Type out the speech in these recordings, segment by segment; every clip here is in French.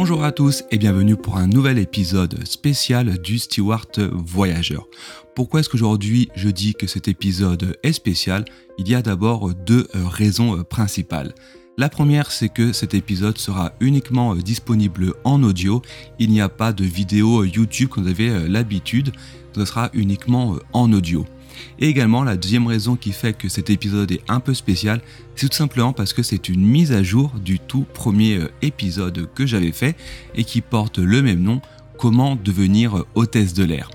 Bonjour à tous et bienvenue pour un nouvel épisode spécial du Steward Voyageur. Pourquoi est-ce qu'aujourd'hui je dis que cet épisode est spécial? Il y a d'abord deux raisons principales. La première, c'est que cet épisode sera uniquement disponible en audio. Il n'y a pas de vidéo YouTube comme vous avez l'habitude. Ce sera uniquement en audio. Et également, la deuxième raison qui fait que cet épisode est un peu spécial, c'est tout simplement parce que c'est une mise à jour du tout premier euh, épisode que j'avais fait et qui porte le même nom, Comment devenir hôtesse de l'air.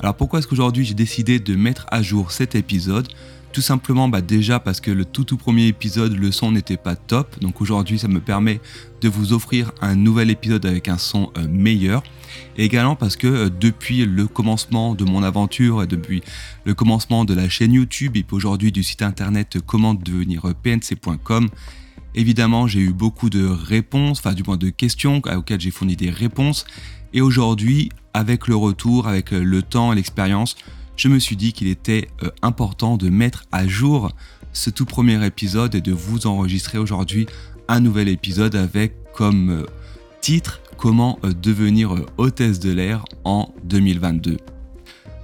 Alors pourquoi est-ce qu'aujourd'hui j'ai décidé de mettre à jour cet épisode? Tout simplement bah déjà parce que le tout tout premier épisode, le son n'était pas top. Donc aujourd'hui ça me permet de vous offrir un nouvel épisode avec un son euh, meilleur. Et également parce que euh, depuis le commencement de mon aventure depuis le commencement de la chaîne YouTube et aujourd'hui du site internet comment devenir pnc.com, évidemment j'ai eu beaucoup de réponses, enfin du moins de questions auxquelles j'ai fourni des réponses. Et aujourd'hui, avec le retour, avec le temps et l'expérience, je me suis dit qu'il était euh, important de mettre à jour ce tout premier épisode et de vous enregistrer aujourd'hui un nouvel épisode avec comme euh, titre Comment euh, devenir hôtesse de l'air en 2022.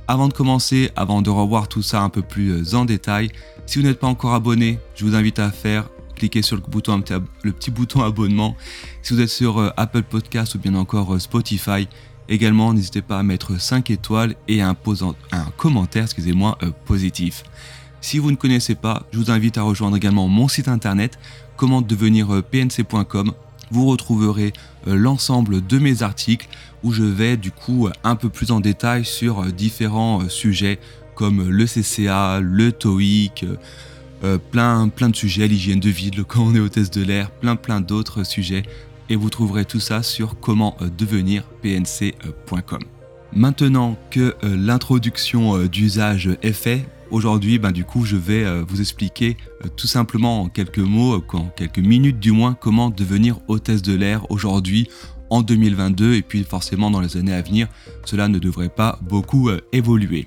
Avant de commencer, avant de revoir tout ça un peu plus en détail, si vous n'êtes pas encore abonné, je vous invite à faire cliquer sur le, bouton, le petit bouton abonnement. Si vous êtes sur Apple Podcast ou bien encore Spotify, Également, n'hésitez pas à mettre 5 étoiles et un, commentaire excusez-moi, euh, positif. Si vous ne connaissez pas, je vous invite à rejoindre également mon site internet comment devenir euh, pnc.com. Vous retrouverez euh, l'ensemble de mes articles où je vais du coup un peu plus en détail sur différents sujets comme le CCA, le TOEIC, plein, plein de sujets, l'hygiène de vie, le quand on est hôtesse de l'air, plein plein d'autres sujets et vous trouverez tout ça sur comment euh, devenir pnc.com. Maintenant que euh, l'introduction euh, d'usage est faite, aujourd'hui, ben, du coup, je vais vous expliquer tout simplement en quelques mots, en quelques minutes du moins, comment devenir hôtesse de l'air aujourd'hui en 2022 et puis forcément dans les années à venir, cela ne devrait pas beaucoup évoluer.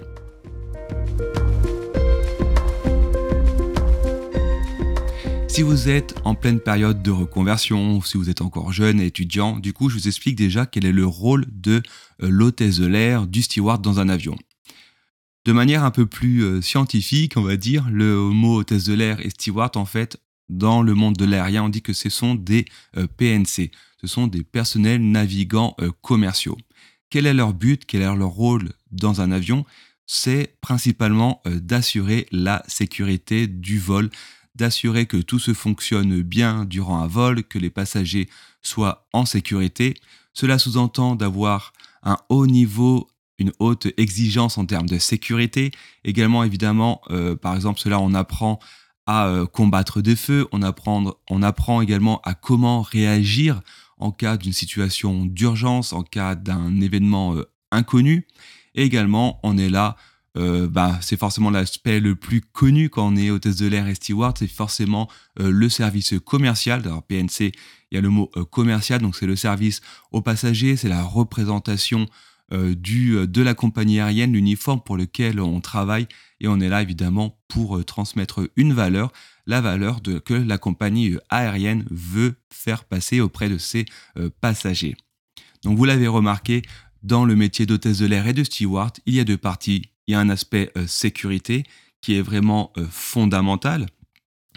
Si vous êtes en pleine période de reconversion, si vous êtes encore jeune et étudiant, du coup, je vous explique déjà quel est le rôle de euh, l'hôtesse de l'air, du steward dans un avion. De manière un peu plus euh, scientifique, on va dire, le mot hôtesse de l'air et steward, en fait, dans le monde de l'aérien, on dit que ce sont des euh, PNC. Ce sont des personnels navigants commerciaux. Quel est leur but? Quel est leur rôle dans un avion? C'est principalement d'assurer la sécurité du vol, d'assurer que tout se fonctionne bien durant un vol, que les passagers soient en sécurité. Cela sous-entend d'avoir un haut niveau, une haute exigence en termes de sécurité. Également, évidemment, euh, par exemple, cela on apprend à euh, combattre des feux, on apprend, on apprend également à comment réagir en cas d'une situation d'urgence, en cas d'un événement euh, inconnu. Et également, on est là euh, bah, c'est forcément l'aspect le plus connu quand on est hôtesse de l'air et steward, c'est forcément euh, le service commercial. Alors PNC, il y a le mot euh, commercial, donc c'est le service aux passagers, c'est la représentation du, de la compagnie aérienne, l'uniforme pour lequel on travaille, et on est là évidemment pour transmettre une valeur, la valeur que la compagnie aérienne veut faire passer auprès de ses passagers. Donc vous l'avez remarqué, dans le métier d'hôtesse de l'air et de steward, il y a deux parties il y a un aspect euh, sécurité qui est vraiment euh, fondamental.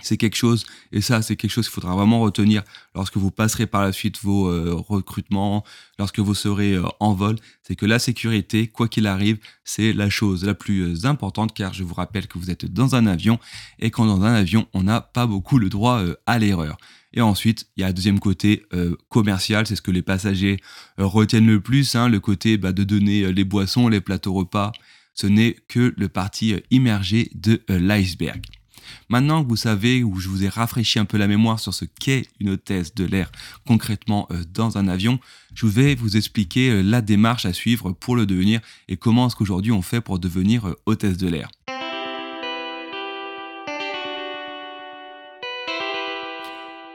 C'est quelque chose, et ça c'est quelque chose qu'il faudra vraiment retenir lorsque vous passerez par la suite vos euh, recrutements, lorsque vous serez en vol, c'est que la sécurité, quoi qu'il arrive, c'est la chose la plus importante car je vous rappelle que vous êtes dans un avion et quand dans un avion, on n'a pas beaucoup le droit à l'erreur. Et ensuite, il y a un deuxième côté commercial, c'est ce que les passagers retiennent le plus, hein, le côté bah, de donner les boissons, les plateaux repas, ce n'est que le parti euh, immergé de euh, l'iceberg. Maintenant que vous savez, ou je vous ai rafraîchi un peu la mémoire sur ce qu'est une hôtesse de l'air concrètement euh, dans un avion, je vais vous expliquer la démarche à suivre pour le devenir et comment est-ce qu'aujourd'hui on fait pour devenir hôtesse de l'air.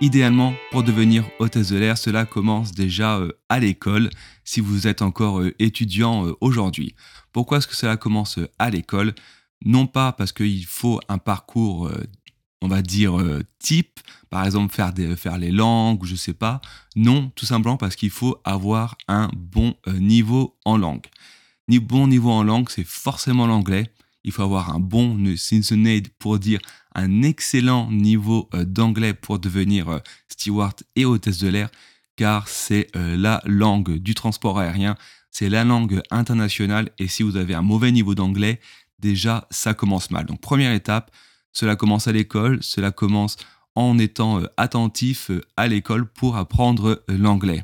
Idéalement, pour devenir hôtesse de l'air, cela commence déjà euh, à l'école, si vous êtes encore euh, étudiant euh, aujourd'hui. Pourquoi est-ce que cela commence à l'école? Non pas parce qu'il faut un parcours on va dire, type, par exemple faire, faire les langues je sais pas. Non, tout simplement parce qu'il faut avoir un bon niveau en langue. Bon niveau en langue, c'est forcément l'anglais. Il faut avoir un bon, seasoned pour dire un excellent niveau d'anglais pour devenir steward et hôtesse de l'air, car c'est la langue du transport aérien, c'est la langue internationale, et si vous avez un mauvais niveau d'anglais, déjà ça commence mal. Donc première étape, cela commence à l'école, cela commence en étant attentif à l'école pour apprendre l'anglais.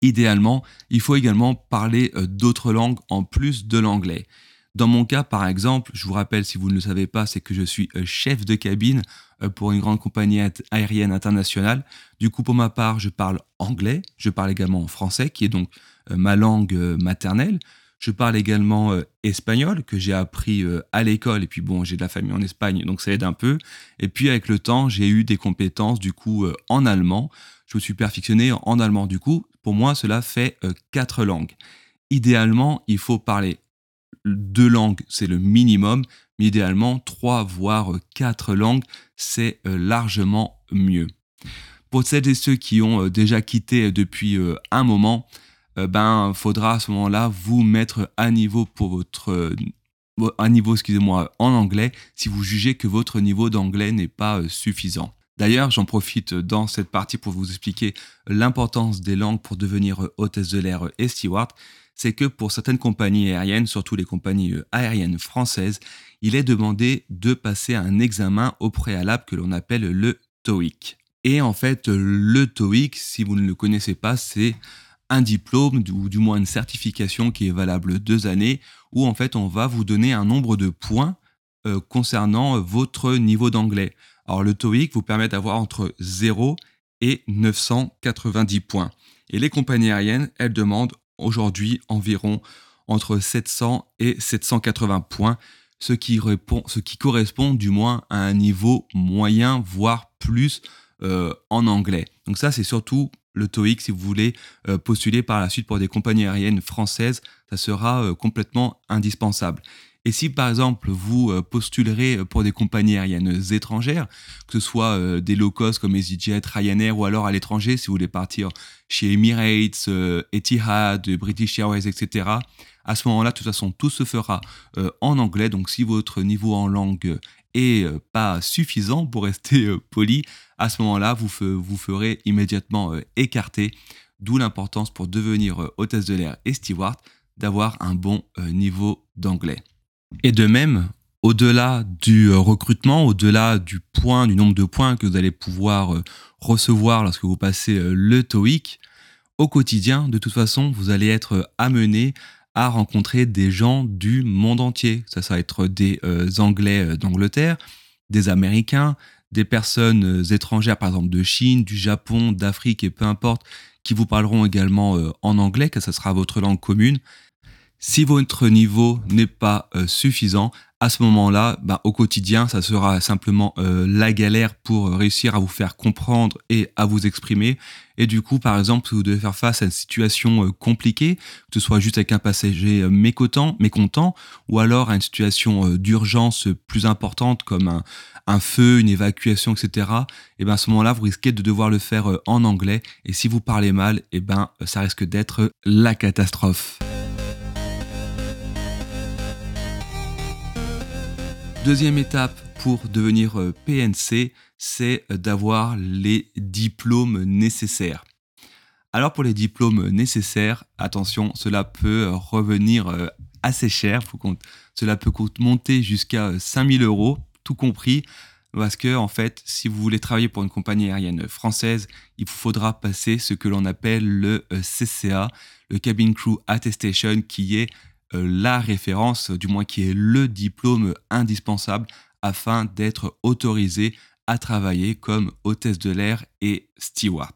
Idéalement, il faut également parler d'autres langues en plus de l'anglais. Dans mon cas, par exemple, je vous rappelle, si vous ne le savez pas, c'est que je suis euh, chef de cabine euh, pour une grande compagnie aérienne internationale. Du coup, pour ma part, je parle anglais, je parle également français, qui est donc euh, ma langue maternelle. Je parle également espagnol, que j'ai appris à l'école, et puis bon, j'ai de la famille en Espagne, donc ça aide un peu. Et puis avec le temps, j'ai eu des compétences, du coup, en allemand. Je me suis perfectionné en allemand. Du coup, pour moi, cela fait quatre langues. Idéalement, il faut parler deux langues, c'est le minimum, mais idéalement, trois voire quatre langues, c'est euh, largement mieux. Pour celles et ceux qui ont euh, déjà quitté depuis euh, un moment, ben, faudra à ce moment-là vous mettre à niveau pour votre à niveau, excusez-moi, en anglais, si vous jugez que votre niveau d'anglais n'est pas suffisant. D'ailleurs, j'en profite dans cette partie pour vous expliquer l'importance des langues pour devenir hôtesse de l'air et steward c'est que pour certaines compagnies aériennes, surtout les compagnies euh, aériennes françaises, il est demandé de passer un examen au préalable que l'on appelle le TOEIC. Et en fait, le TOEIC, si vous ne le connaissez pas, c'est un diplôme ou du moins une certification qui est valable deux années, où en fait on va vous donner un nombre de points euh, concernant votre niveau d'anglais. Alors le TOEIC vous permet d'avoir entre 0 et 990 points. Et les compagnies aériennes, elles demandent aujourd'hui environ entre 700 et 780 points, ce qui, correspond du moins à un niveau moyen, voire plus euh, en anglais. Donc ça, c'est surtout le TOEIC si vous voulez euh, postuler par la suite pour des compagnies aériennes françaises, ça sera euh, complètement indispensable. Et si par exemple vous euh, postulerez pour des compagnies aériennes étrangères, que ce soit euh, des low cost comme EasyJet, Ryanair ou alors à l'étranger, si vous voulez partir chez Emirates, euh, Etihad, British Airways, etc., à ce moment-là, de toute façon, tout se fera en anglais. Donc si votre niveau en langue est pas suffisant pour rester poli, à ce moment-là, vous, vous ferez immédiatement écarter. D'où l'importance pour devenir hôtesse de l'air et steward d'avoir un bon niveau d'anglais. Et de même, au-delà du euh, recrutement, au-delà du point, du nombre de points que vous allez pouvoir euh, recevoir lorsque vous passez euh, le TOEIC, au quotidien, de toute façon, vous allez être amené à rencontrer des gens du monde entier. Ça, ça va être des Anglais d'Angleterre, des Américains, des personnes étrangères, par exemple de Chine, du Japon, d'Afrique et peu importe, qui vous parleront également en anglais, car ça sera votre langue commune. Si votre niveau n'est pas euh, suffisant, à ce moment-là, bah, au quotidien, ça sera simplement euh, la galère pour réussir à vous faire comprendre et à vous exprimer. Et du coup, par exemple, si vous devez faire face à une situation euh, compliquée, que ce soit juste avec un passager mécontent, mécontent ou alors à une situation d'urgence plus importante comme un, feu, une évacuation, etc., et ben à ce moment-là, vous risquez de devoir le faire en anglais. Et si vous parlez mal, et ben ça risque d'être la catastrophe. Deuxième étape pour devenir euh, PNC, c'est d'avoir les diplômes nécessaires. Alors pour les diplômes nécessaires, attention, cela peut revenir euh, assez cher. cela peut monter jusqu'à 5000 euros, tout compris. Parce que, en fait, si vous voulez travailler pour une compagnie aérienne française, il vous faudra passer ce que l'on appelle le euh, CCA, le Cabin Crew Attestation, qui est euh, la référence, du moins qui est le diplôme indispensable afin d'être autorisé à travailler comme hôtesse de l'air et steward.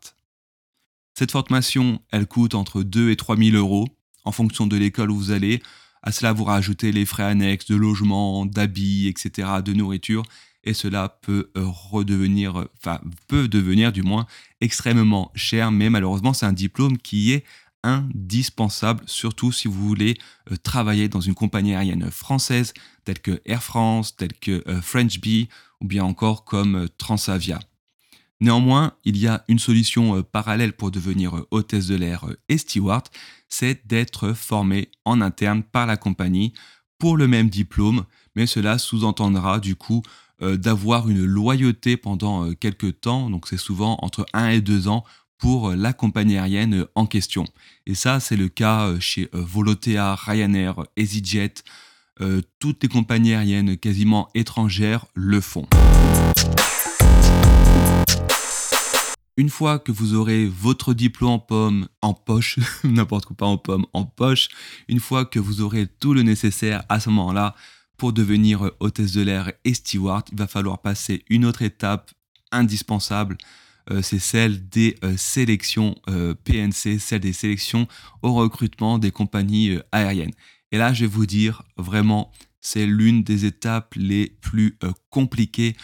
Cette formation, elle coûte entre 2 et 3 000 euros en fonction de l'école où vous allez. À cela, vous rajoutez les frais annexes de logement, d'habits, etc., de nourriture, et cela peut redevenir, enfin, peut devenir du moins extrêmement cher, mais malheureusement, c'est un diplôme qui est indispensable, surtout si vous voulez euh, travailler dans une compagnie aérienne française, tels que Air France, tels que French Bee ou bien encore comme Transavia. Néanmoins, il y a une solution parallèle pour devenir hôtesse de l'air et steward, c'est d'être formé en interne par la compagnie pour le même diplôme, mais cela sous-entendra du coup euh, d'avoir une loyauté pendant euh, quelques temps, donc c'est souvent entre 1 et 2 ans pour euh, la compagnie aérienne en question. Et ça, c'est le cas chez Volotea, Ryanair, EasyJet, toutes les compagnies aériennes quasiment étrangères le font. Une fois que vous aurez votre diplôme en pomme, en poche, n'importe quoi, pas en pomme, en poche, une fois que vous aurez tout le nécessaire à ce moment-là pour devenir hôtesse de l'air et steward, il va falloir passer une autre étape indispensable. Euh, c'est celle des euh, sélections euh, PNC, celle des sélections au recrutement des compagnies aériennes. Et là, je vais vous dire vraiment, c'est l'une des étapes les plus compliquées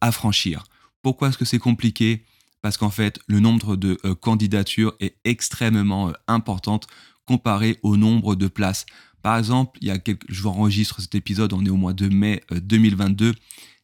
à franchir. Pourquoi est-ce que c'est compliqué? Parce qu'en fait, le nombre de candidatures est extrêmement euh, important comparé au nombre de places. Par exemple, il y a je vous enregistre cet épisode, on est au mois de mai 2022.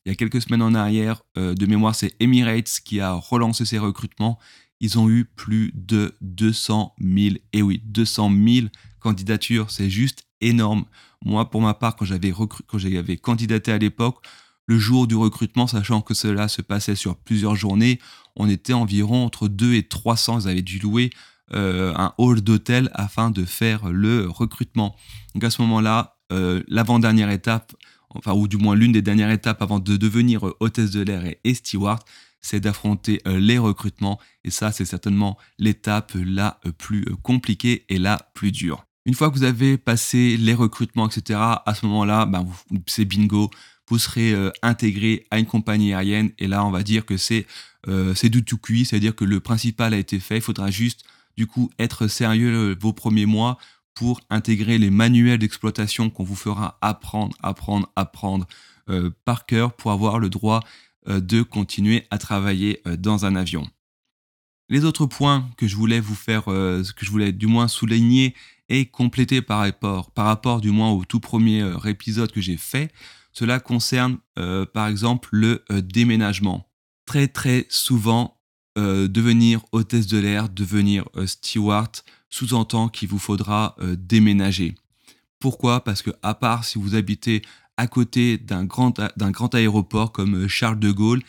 Euh, il y a quelques semaines en arrière, de mémoire, c'est Emirates qui a relancé ses recrutements. Ils ont eu plus de 200 000, et oui, 200 000 candidatures, c'est juste énorme. Moi, pour ma part, quand j'avais, quand j'avais candidaté à l'époque, le jour du recrutement, sachant que cela se passait sur plusieurs journées, on était environ entre 2 et 300. Ils avaient dû louer euh, un hall d'hôtel afin de faire le recrutement. Donc à ce moment-là, euh, l'avant-dernière étape, enfin ou du moins l'une des dernières étapes avant de devenir hôtesse de l'air et, steward, c'est d'affronter euh, les recrutements. Et ça, c'est certainement l'étape la plus compliquée et la plus dure. Une fois que vous avez passé les recrutements, etc., à ce moment-là, ben, c'est bingo vous serez euh, intégré à une compagnie aérienne et là on va dire que c'est euh, du tout cuit, c'est-à-dire que le principal a été fait, il faudra juste du coup être sérieux euh, vos premiers mois pour intégrer les manuels d'exploitation qu'on vous fera apprendre, apprendre, apprendre par cœur pour avoir le droit de continuer à travailler dans un avion. Les autres points que je voulais vous faire, que je voulais du moins souligner et compléter par rapport, par rapport du moins au tout premier épisode que j'ai fait, cela concerne euh, par exemple le euh, déménagement. Très très souvent, euh, devenir hôtesse de l'air, devenir steward, sous-entend qu'il vous faudra déménager. Pourquoi? Parce que à part si vous habitez à côté d'un grand, aéroport comme Charles de Gaulle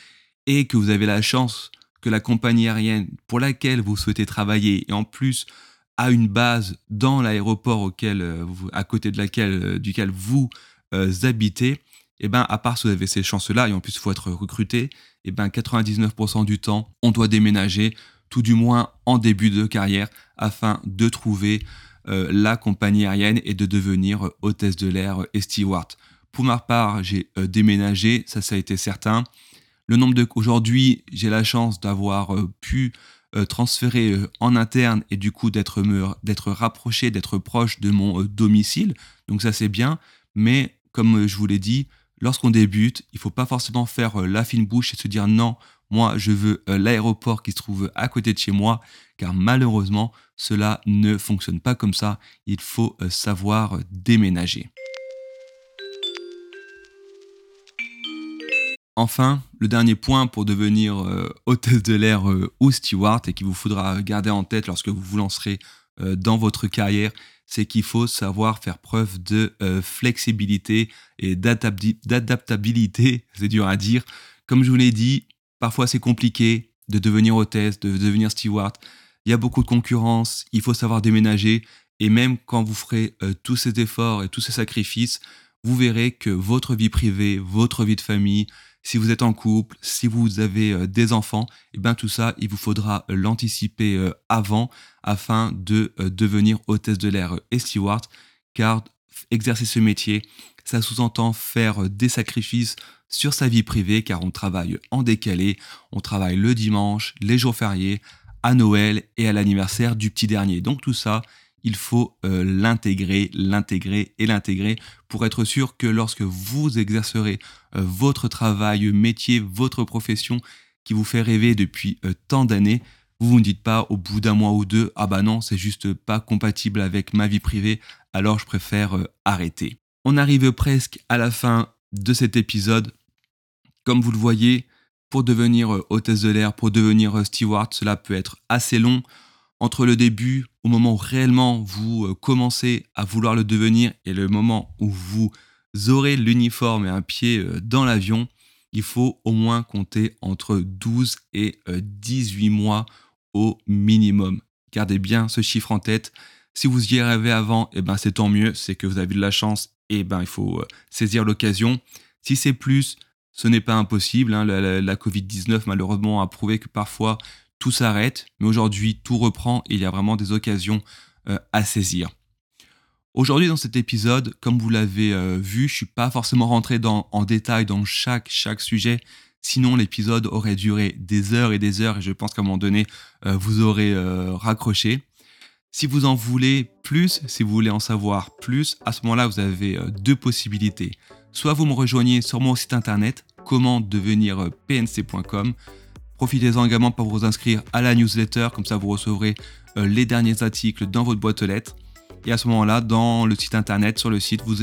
et que vous avez la chance que la compagnie aérienne pour laquelle vous souhaitez travailler et en plus a une base dans l'aéroport auquel à côté de laquelle duquel vous habitez, eh ben, à part si vous avez ces chances-là, et en plus il faut être recruté, eh ben, 99% du temps, on doit déménager, tout du moins en début de carrière, afin de trouver euh, la compagnie aérienne et de devenir euh, hôtesse de l'air et steward. Pour ma part, j'ai euh, déménagé, ça, ça a été certain. Le nombre de aujourd'hui, j'ai la chance d'avoir pu transférer en interne et du coup d'être d'être rapproché, d'être proche de mon domicile. Donc ça c'est bien, mais comme je vous l'ai dit, lorsqu'on débute, il ne faut pas forcément faire euh, la fine bouche et se dire non, moi je veux euh, l'aéroport qui se trouve à côté de chez moi, car malheureusement cela ne fonctionne pas comme ça, il faut euh, savoir déménager. Enfin, le dernier point pour devenir hôtesse de l'air ou steward et qu'il vous faudra garder en tête lorsque vous vous lancerez dans votre carrière, c'est qu'il faut savoir faire preuve de euh, flexibilité et d'adaptabilité. C'est dur à dire. Comme je vous l'ai dit, parfois c'est compliqué de devenir hôtesse, de devenir steward. Il y a beaucoup de concurrence, il faut savoir déménager. Et même quand vous ferez euh, tous ces efforts et tous ces sacrifices, vous verrez que votre vie privée, votre vie de famille, si vous êtes en couple, si vous avez euh, des enfants, et eh bien tout ça, il vous faudra euh, l'anticiper euh, avant afin de devenir hôtesse de l'air et steward, car exercer ce métier, ça sous-entend faire des sacrifices sur sa vie privée, car on travaille en décalé, on travaille le dimanche, les jours fériés, à Noël et à l'anniversaire du petit dernier. Donc tout ça, il faut euh, l'intégrer, l'intégrer et l'intégrer pour être sûr que lorsque vous exercerez euh, votre travail, métier, votre profession qui vous fait rêver depuis euh, tant d'années, vous ne dites pas au bout d'un mois ou deux, ah bah non, c'est juste pas compatible avec ma vie privée, alors je préfère arrêter. On arrive presque à la fin de cet épisode. Comme vous le voyez, pour devenir hôtesse de l'air, pour devenir steward, cela peut être assez long. Entre le début, au moment où réellement vous euh, commencez à vouloir le devenir, et le moment où vous aurez l'uniforme et un pied dans l'avion, il faut au moins compter entre 12 et 18 mois au minimum. Gardez bien ce chiffre en tête. Si vous y arrivez avant, eh ben c'est tant mieux, c'est que vous avez de la chance et ben il faut saisir l'occasion. Si c'est plus, ce n'est pas impossible. Hein. La, Covid-19, malheureusement, a prouvé que parfois tout s'arrête, mais aujourd'hui tout reprend et il y a vraiment des occasions euh, à saisir. Aujourd'hui, dans cet épisode, comme vous l'avez euh, vu, je ne suis pas forcément rentré en détail dans chaque, chaque sujet. Sinon, l'épisode aurait duré des heures et des heures et je pense qu'à un moment donné, euh, vous aurez raccroché. Si vous en voulez plus, si vous voulez en savoir plus, à ce moment-là, vous avez deux possibilités. Soit vous me rejoignez sur mon site internet comment devenir pnc.com. Profitez-en également pour vous inscrire à la newsletter, comme ça vous recevrez euh, les derniers articles dans votre boîte aux lettres. Et à ce moment-là, dans le site internet, sur le site, vous,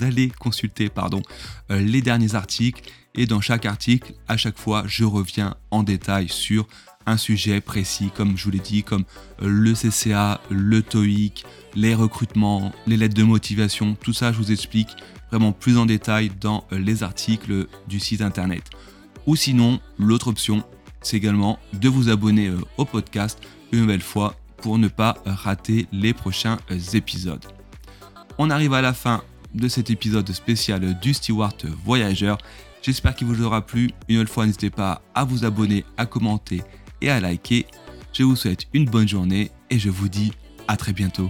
allez, consulter pardon, euh, les derniers articles. Et dans chaque article, à chaque fois, je reviens en détail sur un sujet précis, comme je vous l'ai dit, comme le CCA, le TOEIC, les recrutements, les lettres de motivation. Tout ça, je vous explique vraiment plus en détail dans euh, les articles du site internet. Ou sinon, l'autre option, c'est également de vous abonner euh, au podcast une nouvelle fois pour ne pas rater les prochains euh, épisodes. On arrive à la fin de cet épisode spécial du Steward Voyageur. J'espère qu'il vous aura plu. Une nouvelle fois, n'hésitez pas à vous abonner, à commenter et à liker. Je vous souhaite une bonne journée et je vous dis à très bientôt.